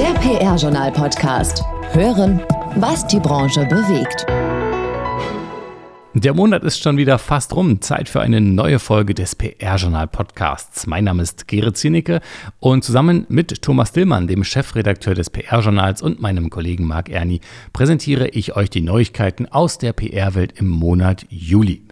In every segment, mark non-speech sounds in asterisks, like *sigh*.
Der PR-Journal-Podcast. Hören, was die Branche bewegt. Der Monat ist schon wieder fast rum. Zeit für eine neue Folge des PR-Journal-Podcasts. Mein Name ist Gerrit Zienicke und zusammen mit Thomas Dillmann, dem Chefredakteur des PR-Journals und meinem Kollegen Marc Erni, präsentiere ich euch die Neuigkeiten aus der PR-Welt im Monat Juli.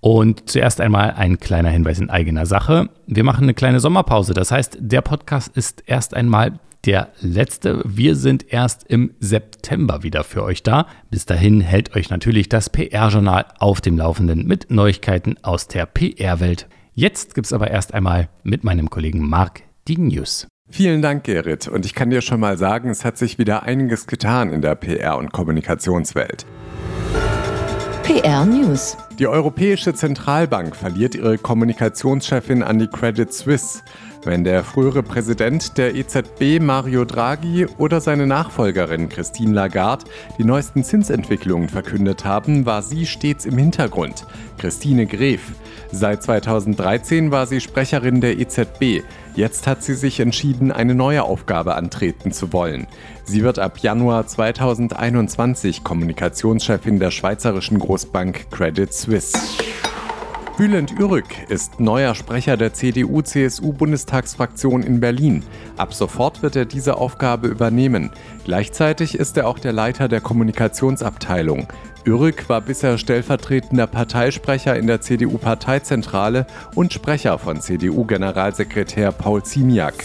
Und zuerst einmal ein kleiner Hinweis in eigener Sache. Wir machen eine kleine Sommerpause. Das heißt, der Podcast ist erst einmal der letzte. Wir sind erst im September wieder für euch da. Bis dahin hält euch natürlich das PR-Journal auf dem Laufenden mit Neuigkeiten aus der PR-Welt. Jetzt gibt es aber erst einmal mit meinem Kollegen Marc die News. Vielen Dank, Gerrit. Und ich kann dir schon mal sagen, es hat sich wieder einiges getan in der PR- und Kommunikationswelt. PR News. Die Europäische Zentralbank verliert ihre Kommunikationschefin an die Credit Suisse. Wenn der frühere Präsident der EZB Mario Draghi oder seine Nachfolgerin Christine Lagarde die neuesten Zinsentwicklungen verkündet haben, war sie stets im Hintergrund. Christine Gref. Seit 2013 war sie Sprecherin der EZB. Jetzt hat sie sich entschieden, eine neue Aufgabe antreten zu wollen. Sie wird ab Januar 2021 Kommunikationschefin der schweizerischen Großbank Credit Suisse. Bülent Ürük ist neuer Sprecher der CDU-CSU-Bundestagsfraktion in Berlin. Ab sofort wird er diese Aufgabe übernehmen. Gleichzeitig ist er auch der Leiter der Kommunikationsabteilung. Ürük war bisher stellvertretender Parteisprecher in der CDU-Parteizentrale und Sprecher von CDU-Generalsekretär Paul Ziemiak.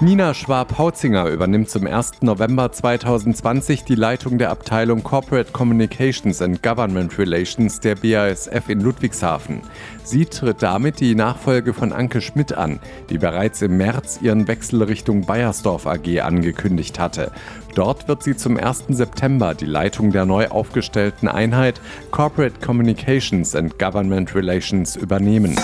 Nina Schwab-Hautzinger übernimmt zum 1. November 2020 die Leitung der Abteilung Corporate Communications and Government Relations der BASF in Ludwigshafen. Sie tritt damit die Nachfolge von Anke Schmidt an, die bereits im März ihren Wechsel Richtung Bayersdorf AG angekündigt hatte. Dort wird sie zum 1. September die Leitung der neu aufgestellten Einheit Corporate Communications and Government Relations übernehmen.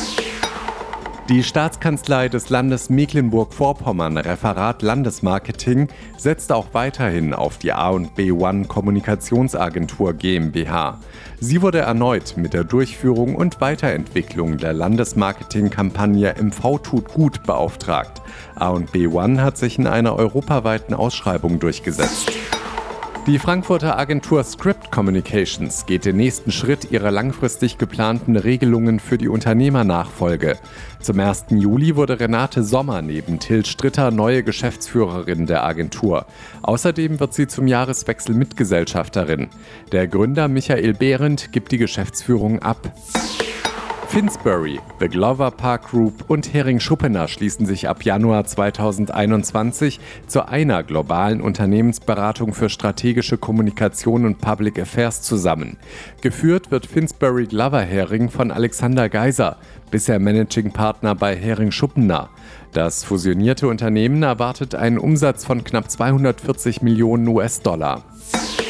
Die Staatskanzlei des Landes Mecklenburg-Vorpommern, Referat Landesmarketing, setzt auch weiterhin auf die A&B One Kommunikationsagentur GmbH. Sie wurde erneut mit der Durchführung und Weiterentwicklung der Landesmarketingkampagne MV tut gut beauftragt. A&B One hat sich in einer europaweiten Ausschreibung durchgesetzt. Die Frankfurter Agentur Script Communications geht den nächsten Schritt ihrer langfristig geplanten Regelungen für die Unternehmernachfolge. Zum 1. Juli wurde Renate Sommer neben Till Stritter neue Geschäftsführerin der Agentur. Außerdem wird sie zum Jahreswechsel Mitgesellschafterin. Der Gründer Michael Behrendt gibt die Geschäftsführung ab. Finsbury, The Glover Park Group und Hering Schuppener schließen sich ab Januar 2021 zu einer globalen Unternehmensberatung für strategische Kommunikation und Public Affairs zusammen. Geführt wird Finsbury Glover Hering von Alexander Geiser, bisher Managing Partner bei Hering Schuppener. Das fusionierte Unternehmen erwartet einen Umsatz von knapp 240 Millionen US-Dollar.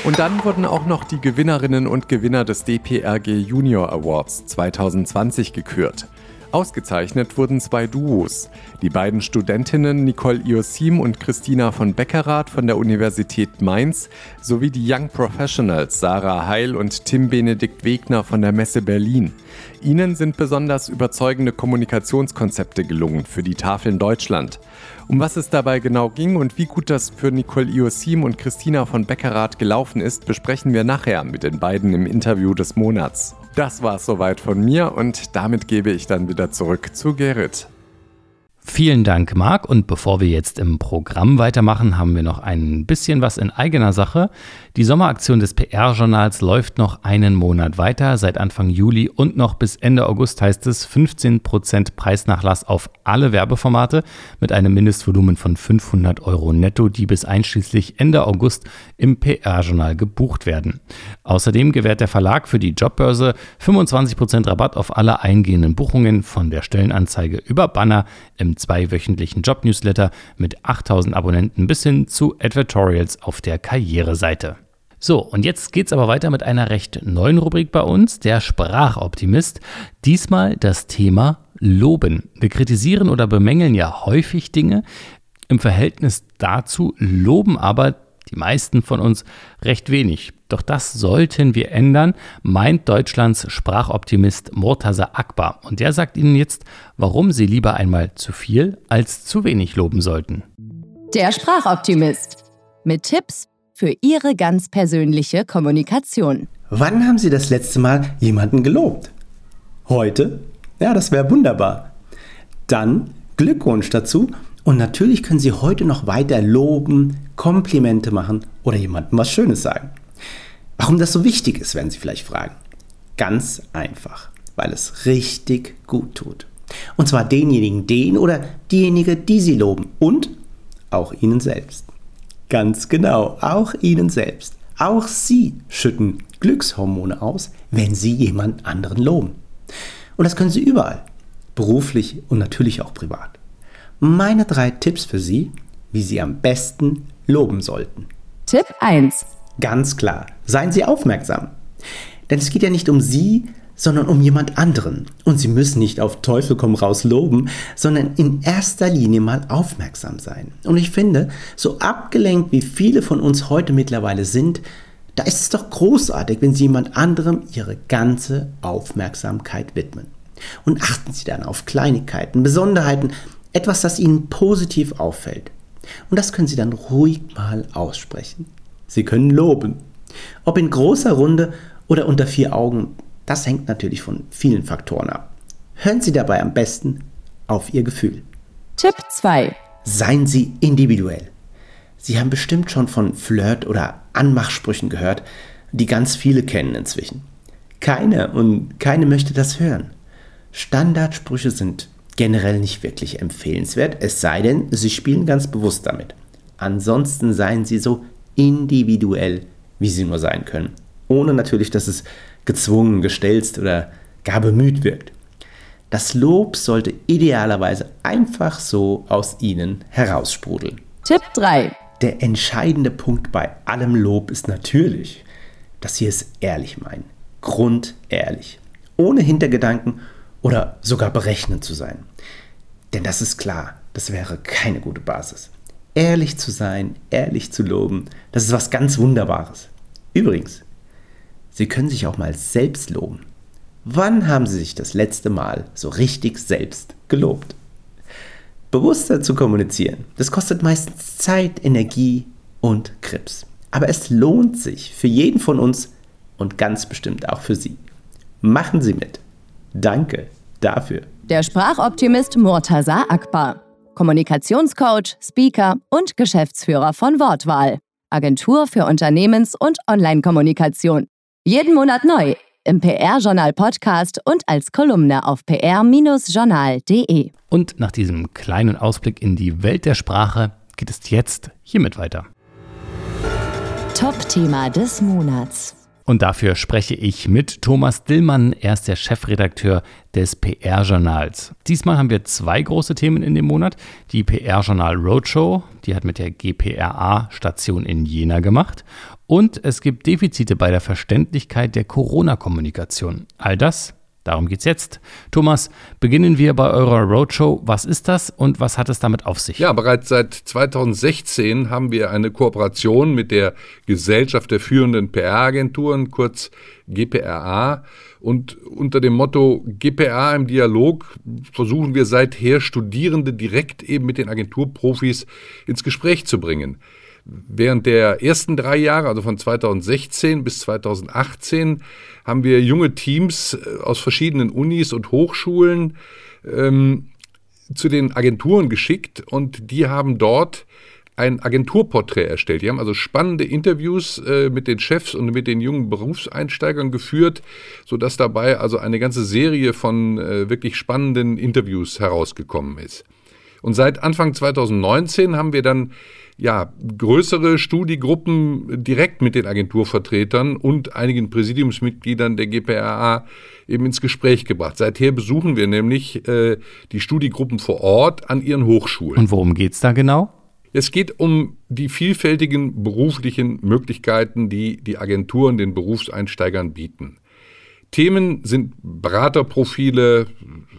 Und dann wurden auch noch die Gewinnerinnen und Gewinner des DPRG Junior Awards 2020 gekürt. Ausgezeichnet wurden zwei Duos. Die beiden Studentinnen Nicole Iosim und Christina von Beckerath von der Universität Mainz sowie die Young Professionals Sarah Heil und Tim Benedikt Wegner von der Messe Berlin. Ihnen sind besonders überzeugende Kommunikationskonzepte gelungen für die Tafeln Deutschland. Um was es dabei genau ging und wie gut das für Nicole Iosim und Christina von Beckerath gelaufen ist, besprechen wir nachher mit den beiden im Interview des Monats. Das war es soweit von mir und damit gebe ich dann wieder zurück zu Gerrit. Vielen Dank, Marc. Und bevor wir jetzt im Programm weitermachen, haben wir noch ein bisschen was in eigener Sache. Die Sommeraktion des PR-Journals läuft noch einen Monat weiter, seit Anfang Juli und noch bis Ende August heißt es 15% Preisnachlass auf alle Werbeformate mit einem Mindestvolumen von 500 Euro netto, die bis einschließlich Ende August im PR-Journal gebucht werden. Außerdem gewährt der Verlag für die Jobbörse 25% Rabatt auf alle eingehenden Buchungen von der Stellenanzeige über Banner im zweiwöchentlichen Job-Newsletter mit 8000 Abonnenten bis hin zu Advertorials auf der Karriereseite. So, und jetzt geht's aber weiter mit einer recht neuen Rubrik bei uns, der Sprachoptimist. Diesmal das Thema Loben. Wir kritisieren oder bemängeln ja häufig Dinge. Im Verhältnis dazu loben aber die meisten von uns recht wenig. Doch das sollten wir ändern, meint Deutschlands Sprachoptimist Murtaza Akbar. Und der sagt Ihnen jetzt, warum Sie lieber einmal zu viel als zu wenig loben sollten. Der Sprachoptimist. Mit Tipps für Ihre ganz persönliche Kommunikation. Wann haben Sie das letzte Mal jemanden gelobt? Heute? Ja, das wäre wunderbar. Dann Glückwunsch dazu und natürlich können Sie heute noch weiter loben, Komplimente machen oder jemandem was Schönes sagen. Warum das so wichtig ist, werden Sie vielleicht fragen. Ganz einfach, weil es richtig gut tut. Und zwar denjenigen, den oder diejenige, die Sie loben und auch Ihnen selbst. Ganz genau, auch Ihnen selbst. Auch Sie schütten Glückshormone aus, wenn Sie jemand anderen loben. Und das können Sie überall, beruflich und natürlich auch privat. Meine drei Tipps für Sie, wie Sie am besten loben sollten. Tipp 1. Ganz klar, seien Sie aufmerksam. Denn es geht ja nicht um Sie, sondern um jemand anderen. Und Sie müssen nicht auf Teufel komm raus loben, sondern in erster Linie mal aufmerksam sein. Und ich finde, so abgelenkt wie viele von uns heute mittlerweile sind, da ist es doch großartig, wenn Sie jemand anderem Ihre ganze Aufmerksamkeit widmen. Und achten Sie dann auf Kleinigkeiten, Besonderheiten, etwas, das Ihnen positiv auffällt. Und das können Sie dann ruhig mal aussprechen. Sie können loben. Ob in großer Runde oder unter vier Augen, das hängt natürlich von vielen Faktoren ab. Hören Sie dabei am besten auf Ihr Gefühl. Tipp 2. Seien Sie individuell. Sie haben bestimmt schon von Flirt- oder Anmachsprüchen gehört, die ganz viele kennen inzwischen. Keine und keine möchte das hören. Standardsprüche sind generell nicht wirklich empfehlenswert, es sei denn, Sie spielen ganz bewusst damit. Ansonsten seien Sie so individuell, wie Sie nur sein können, ohne natürlich, dass es gezwungen, gestelzt oder gar bemüht wirkt. Das Lob sollte idealerweise einfach so aus Ihnen heraussprudeln. Tipp 3. Der entscheidende Punkt bei allem Lob ist natürlich, dass Sie es ehrlich meinen. Grundehrlich. Ohne Hintergedanken oder sogar berechnend zu sein. Denn das ist klar, das wäre keine gute Basis. Ehrlich zu sein, ehrlich zu loben, das ist was ganz Wunderbares. Übrigens, Sie können sich auch mal selbst loben. Wann haben Sie sich das letzte Mal so richtig selbst gelobt? Bewusster zu kommunizieren, das kostet meistens Zeit, Energie und Krips. Aber es lohnt sich für jeden von uns und ganz bestimmt auch für Sie. Machen Sie mit. Danke dafür. Der Sprachoptimist Murtaza Akbar. Kommunikationscoach, Speaker und Geschäftsführer von Wortwahl. Agentur für Unternehmens- und Online-Kommunikation. Jeden Monat neu im PR-Journal Podcast und als Kolumne auf pr-journal.de. Und nach diesem kleinen Ausblick in die Welt der Sprache geht es jetzt hiermit weiter. Top-Thema des Monats. Und dafür spreche ich mit Thomas Dillmann. Er ist der Chefredakteur des PR-Journals. Diesmal haben wir zwei große Themen in dem Monat. Die PR-Journal Roadshow, die hat mit der GPRA-Station in Jena gemacht. Und es gibt Defizite bei der Verständlichkeit der Corona-Kommunikation. All das Darum geht's jetzt. Thomas, beginnen wir bei eurer Roadshow. Was ist das und was hat es damit auf sich? Ja, bereits seit 2016 haben wir eine Kooperation mit der Gesellschaft der führenden PR-Agenturen, kurz GPRA. Und unter dem Motto GPA im Dialog versuchen wir seither Studierende direkt eben mit den Agenturprofis ins Gespräch zu bringen. Während der ersten drei Jahre, also von 2016 bis 2018, haben wir junge Teams äh, aus verschiedenen Unis und Hochschulen ähm, zu den Agenturen geschickt und die haben dort ein Agenturporträt erstellt. Die haben also spannende Interviews äh, mit den Chefs und mit den jungen Berufseinsteigern geführt, sodass dabei also eine ganze Serie von äh, wirklich spannenden Interviews herausgekommen ist. Und seit Anfang 2019 haben wir dann ja, größere Studiegruppen direkt mit den Agenturvertretern und einigen Präsidiumsmitgliedern der GPRA eben ins Gespräch gebracht. Seither besuchen wir nämlich äh, die Studiegruppen vor Ort an ihren Hochschulen. Und worum geht es da genau? Es geht um die vielfältigen beruflichen Möglichkeiten, die die Agenturen den Berufseinsteigern bieten. Themen sind Beraterprofile,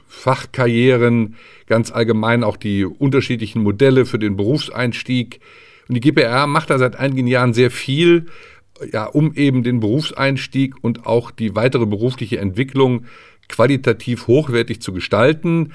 Fachkarrieren, ganz allgemein auch die unterschiedlichen Modelle für den Berufseinstieg. Und die GPR macht da seit einigen Jahren sehr viel, ja, um eben den Berufseinstieg und auch die weitere berufliche Entwicklung qualitativ hochwertig zu gestalten.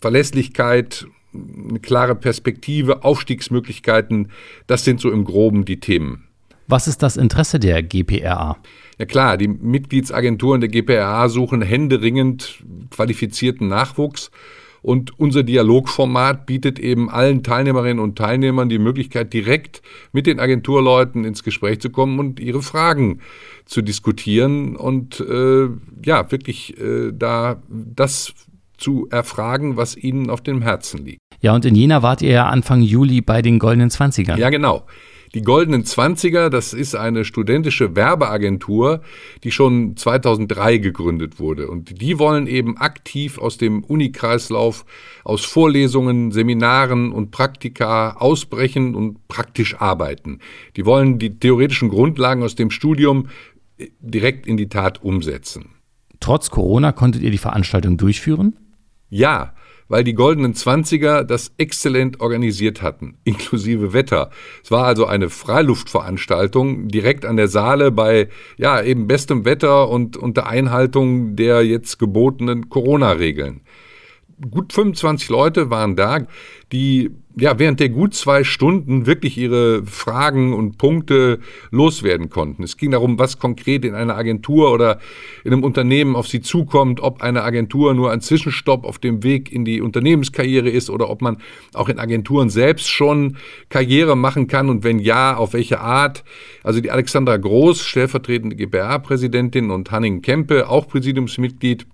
Verlässlichkeit, eine klare Perspektive, Aufstiegsmöglichkeiten. Das sind so im Groben die Themen. Was ist das Interesse der GPRA? Ja klar, die Mitgliedsagenturen der GPRA suchen händeringend qualifizierten Nachwuchs und unser Dialogformat bietet eben allen Teilnehmerinnen und Teilnehmern die Möglichkeit, direkt mit den Agenturleuten ins Gespräch zu kommen und ihre Fragen zu diskutieren und äh, ja, wirklich äh, da das zu erfragen, was ihnen auf dem Herzen liegt. Ja, und in Jena wart ihr ja Anfang Juli bei den Goldenen Zwanzigern. Ja, genau. Die Goldenen Zwanziger, das ist eine studentische Werbeagentur, die schon 2003 gegründet wurde. Und die wollen eben aktiv aus dem Unikreislauf, aus Vorlesungen, Seminaren und Praktika ausbrechen und praktisch arbeiten. Die wollen die theoretischen Grundlagen aus dem Studium äh, direkt in die Tat umsetzen. Trotz Corona konntet ihr die Veranstaltung durchführen? Ja, weil die goldenen Zwanziger das exzellent organisiert hatten, *laughs* inklusive Wetter. Es war also eine Freiluftveranstaltung direkt an der Saale bei ja eben bestem Wetter und unter Einhaltung der jetzt gebotenen Corona-Regeln. Gut 25 Leute waren da, die ja, während der gut zwei Stunden wirklich ihre Fragen und Punkte loswerden konnten. Es ging darum, was konkret in einer Agentur oder in einem Unternehmen auf sie zukommt, ob eine Agentur nur ein Zwischenstopp auf dem Weg in die Unternehmenskarriere ist oder ob man auch in Agenturen selbst schon Karriere machen kann und wenn ja, auf welche Art. Also die Alexandra Groß, stellvertretende GBR-Präsidentin und Hanning Kempe, auch Präsidiumsmitglied,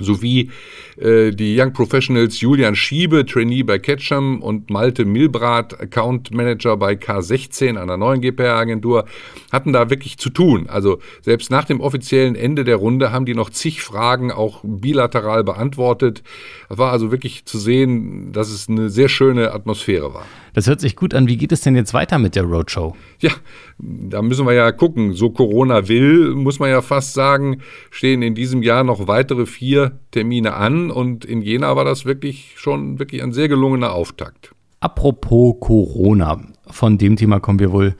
sowie äh, die Young Professionals Julian Schiebe, Trainee bei Ketchum und Malte Milbrat, Account Manager bei K16, einer neuen GPR-Agentur, hatten da wirklich zu tun. Also selbst nach dem offiziellen Ende der Runde haben die noch zig Fragen auch bilateral beantwortet. Es war also wirklich zu sehen, dass es eine sehr schöne Atmosphäre war. Das hört sich gut an. Wie geht es denn jetzt weiter mit der Roadshow? Ja, da müssen wir ja gucken. So Corona will, muss man ja fast sagen, stehen in diesem Jahr noch weitere vier Termine an und in Jena war das wirklich schon wirklich ein sehr gelungener Auftakt. Apropos Corona, von dem Thema kommen wir wohl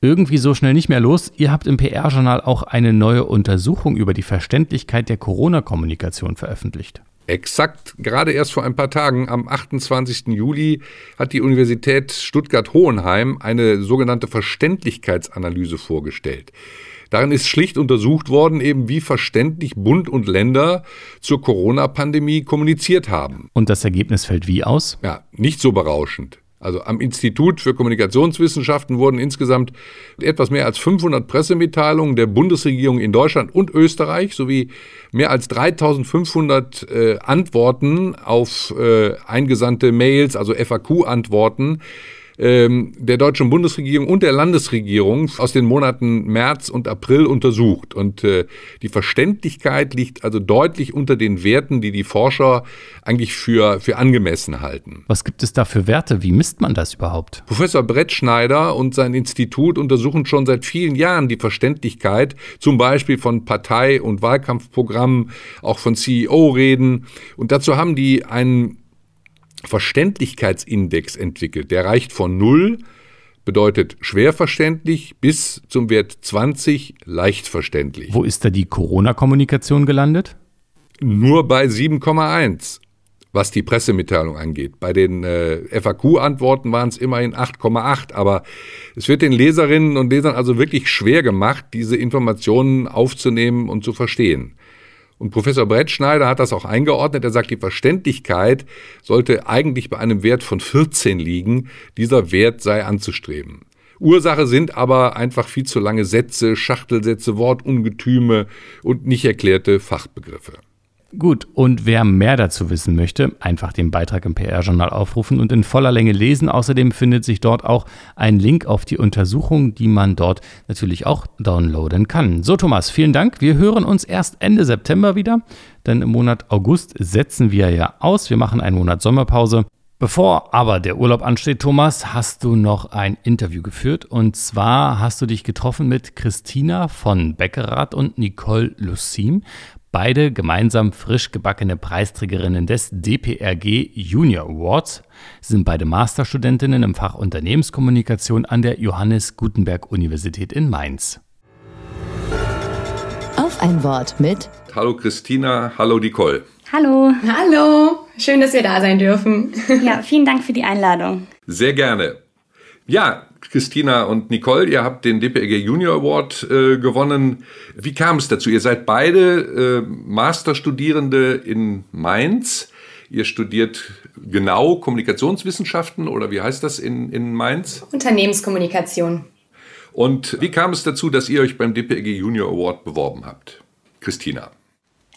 irgendwie so schnell nicht mehr los. Ihr habt im PR-Journal auch eine neue Untersuchung über die Verständlichkeit der Corona-Kommunikation veröffentlicht. Exakt, gerade erst vor ein paar Tagen, am 28. Juli, hat die Universität Stuttgart-Hohenheim eine sogenannte Verständlichkeitsanalyse vorgestellt. Darin ist schlicht untersucht worden, eben wie verständlich Bund und Länder zur Corona-Pandemie kommuniziert haben. Und das Ergebnis fällt wie aus? Ja, nicht so berauschend. Also am Institut für Kommunikationswissenschaften wurden insgesamt etwas mehr als 500 Pressemitteilungen der Bundesregierung in Deutschland und Österreich sowie mehr als 3500 äh, Antworten auf äh, eingesandte Mails, also FAQ-Antworten ähm, der deutschen Bundesregierung und der Landesregierung aus den Monaten März und April untersucht. Und äh, die Verständlichkeit liegt also deutlich unter den Werten, die die Forscher eigentlich für, für angemessen halten. Was gibt es da für Werte? Wie misst man das überhaupt? Professor Brett Schneider und sein Institut untersuchen schon seit vielen Jahren die Verständlichkeit, zum Beispiel von Partei- und Wahlkampfprogrammen, auch von CEO-Reden. Und dazu haben die einen Verständlichkeitsindex entwickelt. Der reicht von 0, bedeutet schwer verständlich, bis zum Wert 20 leicht verständlich. Wo ist da die Corona-Kommunikation gelandet? Nur bei 7,1 was die Pressemitteilung angeht. Bei den äh, FAQ-Antworten waren es immerhin 8,8, aber es wird den Leserinnen und Lesern also wirklich schwer gemacht, diese Informationen aufzunehmen und zu verstehen. Und Professor Brettschneider hat das auch eingeordnet. Er sagt, die Verständlichkeit sollte eigentlich bei einem Wert von 14 liegen. Dieser Wert sei anzustreben. Ursache sind aber einfach viel zu lange Sätze, Schachtelsätze, Wortungetüme und nicht erklärte Fachbegriffe. Gut, und wer mehr dazu wissen möchte, einfach den Beitrag im PR-Journal aufrufen und in voller Länge lesen. Außerdem findet sich dort auch ein Link auf die Untersuchung, die man dort natürlich auch downloaden kann. So, Thomas, vielen Dank. Wir hören uns erst Ende September wieder, denn im Monat August setzen wir ja aus. Wir machen einen Monat Sommerpause. Bevor aber der Urlaub ansteht, Thomas, hast du noch ein Interview geführt. Und zwar hast du dich getroffen mit Christina von Beckerath und Nicole Lucim. Beide gemeinsam frisch gebackene Preisträgerinnen des DPRG Junior Awards. Sind beide Masterstudentinnen im Fach Unternehmenskommunikation an der Johannes Gutenberg Universität in Mainz. Auf ein Wort mit Hallo Christina, hallo Nicole. Hallo. Hallo, Schön, dass wir da sein dürfen. Ja, vielen Dank für die Einladung. Sehr gerne. Ja, Christina und Nicole, ihr habt den DPRG Junior Award äh, gewonnen. Wie kam es dazu? Ihr seid beide äh, Masterstudierende in Mainz. Ihr studiert genau Kommunikationswissenschaften oder wie heißt das in, in Mainz? Unternehmenskommunikation. Und wie kam es dazu, dass ihr euch beim DPRG Junior Award beworben habt? Christina.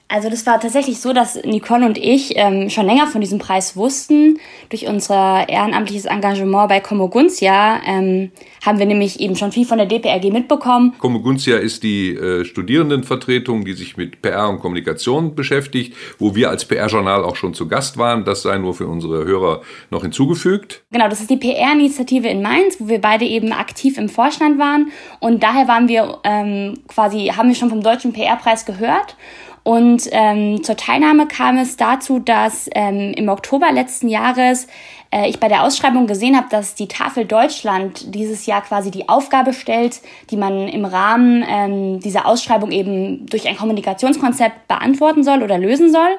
Also das war tatsächlich so, dass Nicole und ich ähm, schon länger von diesem Preis wussten. Durch unser ehrenamtliches Engagement bei Komoguntia ähm, haben wir nämlich eben schon viel von der DPRG mitbekommen. Komoguntia ist die äh, Studierendenvertretung, die sich mit PR und Kommunikation beschäftigt, wo wir als PR-Journal auch schon zu Gast waren. Das sei nur für unsere Hörer noch hinzugefügt. Genau, das ist die PR-Initiative in Mainz, wo wir beide eben aktiv im Vorstand waren. Und daher waren wir ähm, quasi, haben wir schon vom Deutschen PR-Preis gehört und ähm, zur Teilnahme kam es dazu, dass ähm, im Oktober letzten Jahres äh, ich bei der Ausschreibung gesehen habe, dass die Tafel Deutschland dieses Jahr quasi die Aufgabe stellt, die man im Rahmen ähm, dieser Ausschreibung eben durch ein Kommunikationskonzept beantworten soll oder lösen soll.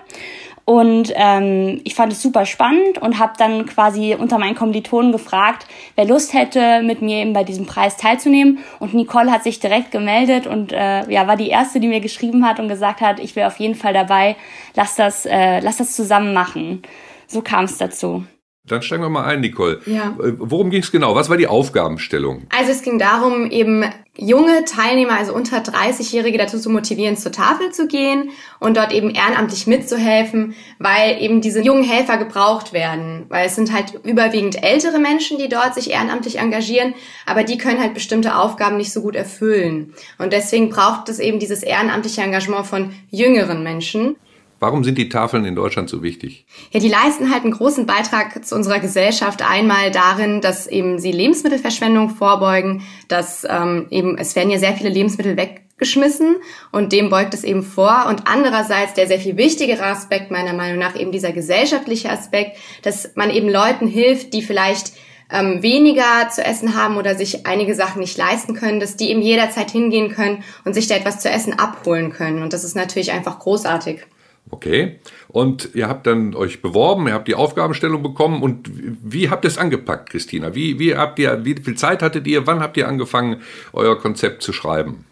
Und ähm, ich fand es super spannend und habe dann quasi unter meinen Kommilitonen gefragt, wer Lust hätte, mit mir eben bei diesem Preis teilzunehmen. Und Nicole hat sich direkt gemeldet und äh, ja, war die erste, die mir geschrieben hat und gesagt hat, ich wäre auf jeden Fall dabei, lass das, äh, lass das zusammen machen. So kam es dazu. Dann steigen wir mal ein, Nicole. Ja. Äh, worum ging es genau? Was war die Aufgabenstellung? Also es ging darum, eben junge Teilnehmer, also unter 30-Jährige dazu zu motivieren, zur Tafel zu gehen und dort eben ehrenamtlich mitzuhelfen, weil eben diese jungen Helfer gebraucht werden. Weil es sind halt überwiegend ältere Menschen, die dort sich ehrenamtlich engagieren, aber die können halt bestimmte Aufgaben nicht so gut erfüllen. Und deswegen braucht es eben dieses ehrenamtliche Engagement von jüngeren Menschen. Warum sind die Tafeln in Deutschland so wichtig? Ja, die leisten halt einen großen Beitrag zu unserer Gesellschaft. Einmal darin, dass eben sie Lebensmittelverschwendung vorbeugen, dass ähm, eben es werden ja sehr viele Lebensmittel weggeschmissen und dem beugt es eben vor. Und andererseits der sehr viel wichtigere Aspekt meiner Meinung nach eben dieser gesellschaftliche Aspekt, dass man eben Leuten hilft, die vielleicht ähm, weniger zu essen haben oder sich einige Sachen nicht leisten können, dass die eben jederzeit hingehen können und sich da etwas zu essen abholen können. Und das ist natürlich einfach großartig. Okay. Und ihr habt dann euch beworben, ihr habt die Aufgabenstellung bekommen und wie habt ihr es angepackt, Christina? Wie, wie habt ihr, wie viel Zeit hattet ihr? Wann habt ihr angefangen, euer Konzept zu schreiben?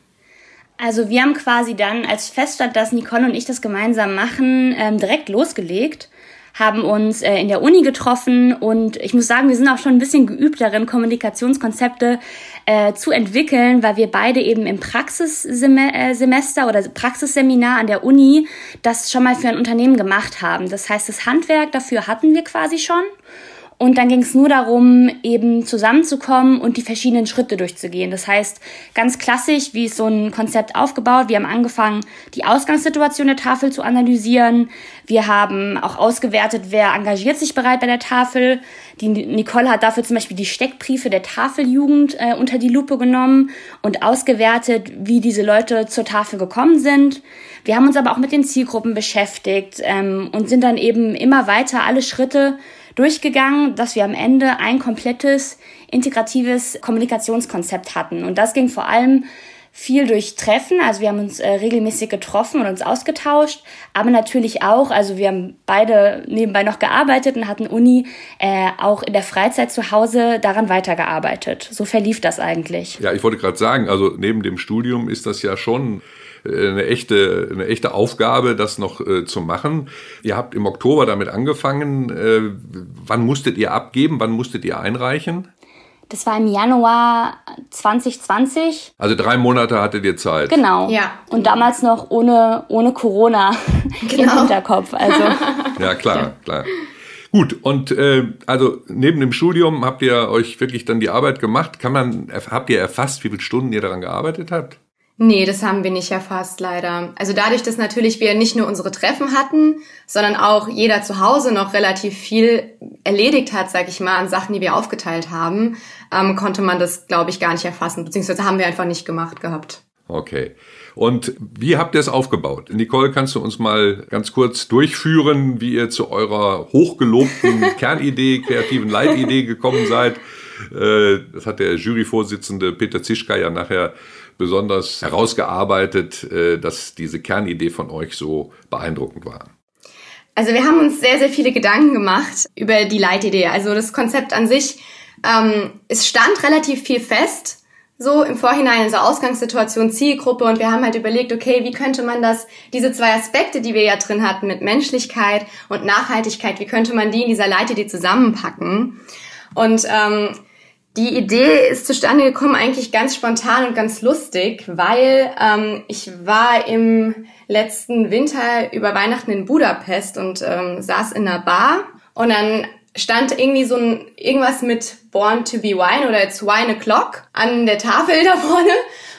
Also wir haben quasi dann, als feststand, dass Nicole und ich das gemeinsam machen, ähm, direkt losgelegt haben uns äh, in der Uni getroffen und ich muss sagen, wir sind auch schon ein bisschen geübt darin, Kommunikationskonzepte äh, zu entwickeln, weil wir beide eben im Praxissemester oder Praxisseminar an der Uni das schon mal für ein Unternehmen gemacht haben. Das heißt, das Handwerk dafür hatten wir quasi schon. Und dann ging es nur darum, eben zusammenzukommen und die verschiedenen Schritte durchzugehen. Das heißt, ganz klassisch, wie ist so ein Konzept aufgebaut? Wir haben angefangen, die Ausgangssituation der Tafel zu analysieren. Wir haben auch ausgewertet, wer engagiert sich bereit bei der Tafel. Die Nicole hat dafür zum Beispiel die Steckbriefe der Tafeljugend äh, unter die Lupe genommen und ausgewertet, wie diese Leute zur Tafel gekommen sind. Wir haben uns aber auch mit den Zielgruppen beschäftigt ähm, und sind dann eben immer weiter alle Schritte durchgegangen, dass wir am Ende ein komplettes integratives Kommunikationskonzept hatten. Und das ging vor allem viel durch Treffen, also wir haben uns äh, regelmäßig getroffen und uns ausgetauscht, aber natürlich auch, also wir haben beide nebenbei noch gearbeitet und hatten Uni äh, auch in der Freizeit zu Hause daran weitergearbeitet. So verlief das eigentlich. Ja, ich wollte gerade sagen, also neben dem Studium ist das ja schon eine echte, eine echte Aufgabe, das noch äh, zu machen. Ihr habt im Oktober damit angefangen. Äh, wann musstet ihr abgeben? Wann musstet ihr einreichen? Das war im Januar 2020. Also drei Monate hattet ihr Zeit. Genau. Ja. Und damals noch ohne, ohne Corona *laughs* genau. im Hinterkopf. Also. *laughs* ja, klar, klar. Gut, und äh, also neben dem Studium habt ihr euch wirklich dann die Arbeit gemacht. Kann man, habt ihr erfasst, wie viele Stunden ihr daran gearbeitet habt? Nee, das haben wir nicht erfasst, leider. Also dadurch, dass natürlich wir nicht nur unsere Treffen hatten, sondern auch jeder zu Hause noch relativ viel erledigt hat, sag ich mal, an Sachen, die wir aufgeteilt haben, ähm, konnte man das, glaube ich, gar nicht erfassen, beziehungsweise haben wir einfach nicht gemacht gehabt. Okay. Und wie habt ihr es aufgebaut? Nicole, kannst du uns mal ganz kurz durchführen, wie ihr zu eurer hochgelobten *laughs* Kernidee, kreativen Leitidee gekommen seid? Äh, das hat der Juryvorsitzende Peter Zischka ja nachher besonders herausgearbeitet, äh, dass diese Kernidee von euch so beeindruckend war? Also wir haben uns sehr, sehr viele Gedanken gemacht über die Leitidee. Also das Konzept an sich, ähm, es stand relativ viel fest so im Vorhinein, so Ausgangssituation, Zielgruppe und wir haben halt überlegt, okay, wie könnte man das, diese zwei Aspekte, die wir ja drin hatten mit Menschlichkeit und Nachhaltigkeit, wie könnte man die in dieser Leitidee zusammenpacken? Und ähm, die Idee ist zustande gekommen eigentlich ganz spontan und ganz lustig, weil ähm, ich war im letzten Winter über Weihnachten in Budapest und ähm, saß in einer Bar und dann stand irgendwie so ein irgendwas mit Born to be Wine oder It's Wine O'Clock an der Tafel da vorne.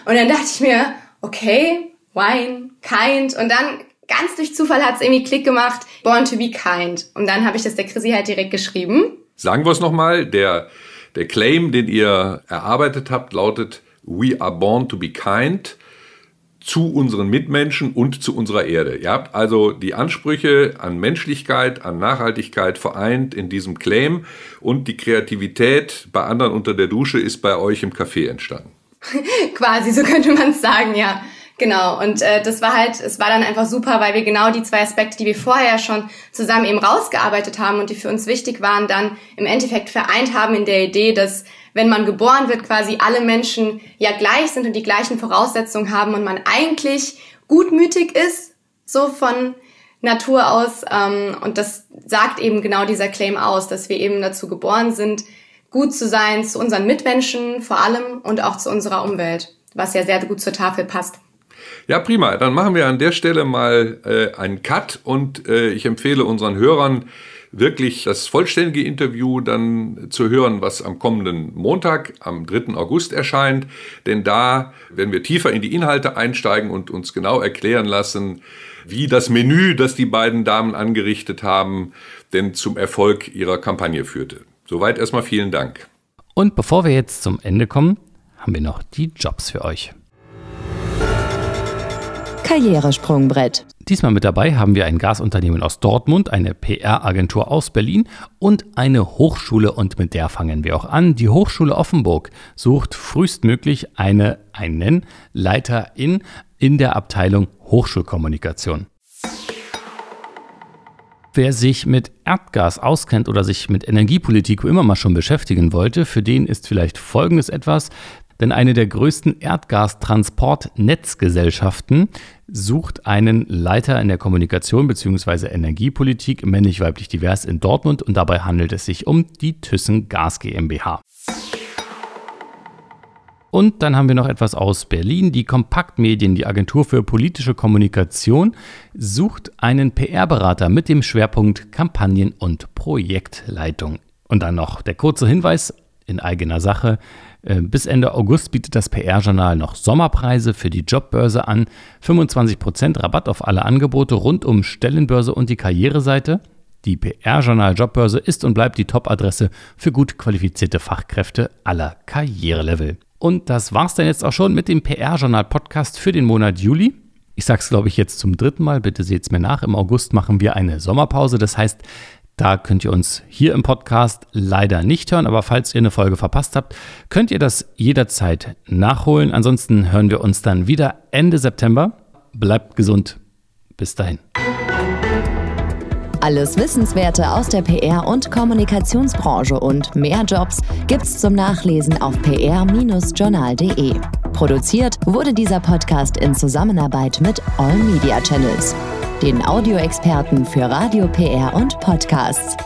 Und dann dachte ich mir, okay, Wine, Kind. Und dann ganz durch Zufall hat es irgendwie Klick gemacht, Born to be Kind. Und dann habe ich das der Chrissy halt direkt geschrieben. Sagen wir es nochmal, der, der Claim, den ihr erarbeitet habt, lautet We are born to be kind zu unseren Mitmenschen und zu unserer Erde. Ihr habt also die Ansprüche an Menschlichkeit, an Nachhaltigkeit vereint in diesem Claim und die Kreativität bei anderen unter der Dusche ist bei euch im Café entstanden. *laughs* Quasi, so könnte man es sagen, ja. Genau, und äh, das war halt, es war dann einfach super, weil wir genau die zwei Aspekte, die wir vorher schon zusammen eben rausgearbeitet haben und die für uns wichtig waren, dann im Endeffekt vereint haben in der Idee, dass wenn man geboren wird, quasi alle Menschen ja gleich sind und die gleichen Voraussetzungen haben und man eigentlich gutmütig ist, so von Natur aus. Ähm, und das sagt eben genau dieser Claim aus, dass wir eben dazu geboren sind, gut zu sein zu unseren Mitmenschen vor allem und auch zu unserer Umwelt, was ja sehr gut zur Tafel passt. Ja, prima. Dann machen wir an der Stelle mal äh, einen Cut und äh, ich empfehle unseren Hörern, wirklich das vollständige Interview dann zu hören, was am kommenden Montag, am 3. August erscheint. Denn da werden wir tiefer in die Inhalte einsteigen und uns genau erklären lassen, wie das Menü, das die beiden Damen angerichtet haben, denn zum Erfolg ihrer Kampagne führte. Soweit erstmal vielen Dank. Und bevor wir jetzt zum Ende kommen, haben wir noch die Jobs für euch. Karrieresprungbrett. Diesmal mit dabei haben wir ein Gasunternehmen aus Dortmund, eine PR-Agentur aus Berlin und eine Hochschule und mit der fangen wir auch an. Die Hochschule Offenburg sucht frühestmöglich eine, einen Leiterin in der Abteilung Hochschulkommunikation. Wer sich mit Erdgas auskennt oder sich mit Energiepolitik immer mal schon beschäftigen wollte, für den ist vielleicht Folgendes etwas. Denn eine der größten Erdgastransportnetzgesellschaften sucht einen Leiter in der Kommunikation bzw. Energiepolitik männlich-weiblich divers in Dortmund und dabei handelt es sich um die Thyssen Gas GmbH. Und dann haben wir noch etwas aus Berlin. Die Kompaktmedien, die Agentur für politische Kommunikation, sucht einen PR-Berater mit dem Schwerpunkt Kampagnen- und Projektleitung. Und dann noch der kurze Hinweis in eigener Sache. Äh, bis Ende August bietet das PR-Journal noch Sommerpreise für die Jobbörse an. 25% Rabatt auf alle Angebote rund um Stellenbörse und die Karriereseite. Die PR-Journal Jobbörse ist und bleibt die Top-Adresse für gut qualifizierte Fachkräfte aller Karrierelevel. Und das war's dann jetzt auch schon mit dem PR-Journal-Podcast für den Monat Juli. Ich sag's, glaube ich, jetzt zum dritten Mal. Bitte seht's mir nach. Im August machen wir eine Sommerpause. Das heißt, da könnt ihr uns hier im Podcast leider nicht hören, aber falls ihr eine Folge verpasst habt, könnt ihr das jederzeit nachholen. Ansonsten hören wir uns dann wieder Ende September. Bleibt gesund. Bis dahin. Alles Wissenswerte aus der PR- und Kommunikationsbranche und mehr Jobs gibt's zum Nachlesen auf pr-journal.de. Produziert wurde dieser Podcast in Zusammenarbeit mit All Media Channels den Audioexperten für Radio, PR und Podcasts.